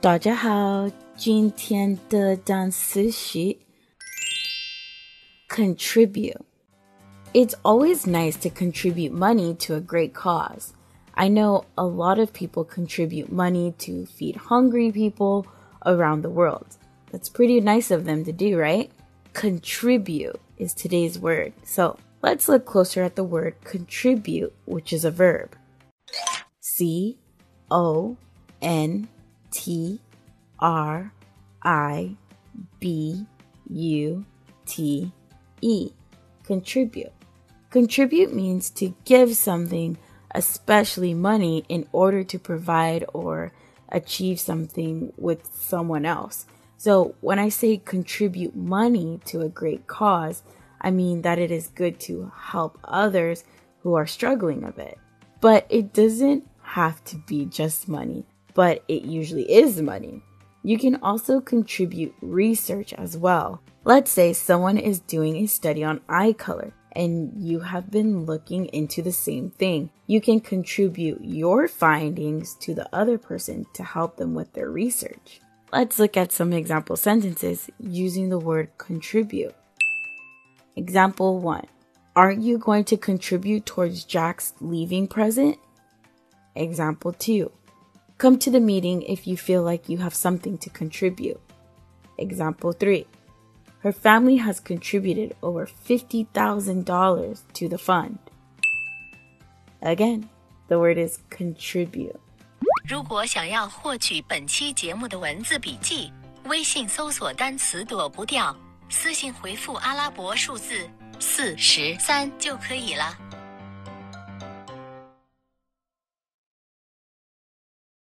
大家好，今天的单词是 contribute. It's always nice to contribute money to a great cause. I know a lot of people contribute money to feed hungry people around the world. That's pretty nice of them to do, right? Contribute is today's word. So let's look closer at the word contribute, which is a verb. C O N T R I B U T E. Contribute. Contribute means to give something, especially money, in order to provide or achieve something with someone else. So when I say contribute money to a great cause, I mean that it is good to help others who are struggling a bit. But it doesn't have to be just money but it usually is money. You can also contribute research as well. Let's say someone is doing a study on eye color and you have been looking into the same thing. You can contribute your findings to the other person to help them with their research. Let's look at some example sentences using the word contribute. Example 1. Aren't you going to contribute towards Jack's leaving present? Example 2. Come to the meeting if you feel like you have something to contribute. Example 3. Her family has contributed over $50,000 to the fund. Again, the word is contribute. 如果想要获取本期节目的文字笔记，微信搜索单词“躲不掉”，私信回复阿拉伯数字四十三就可以了。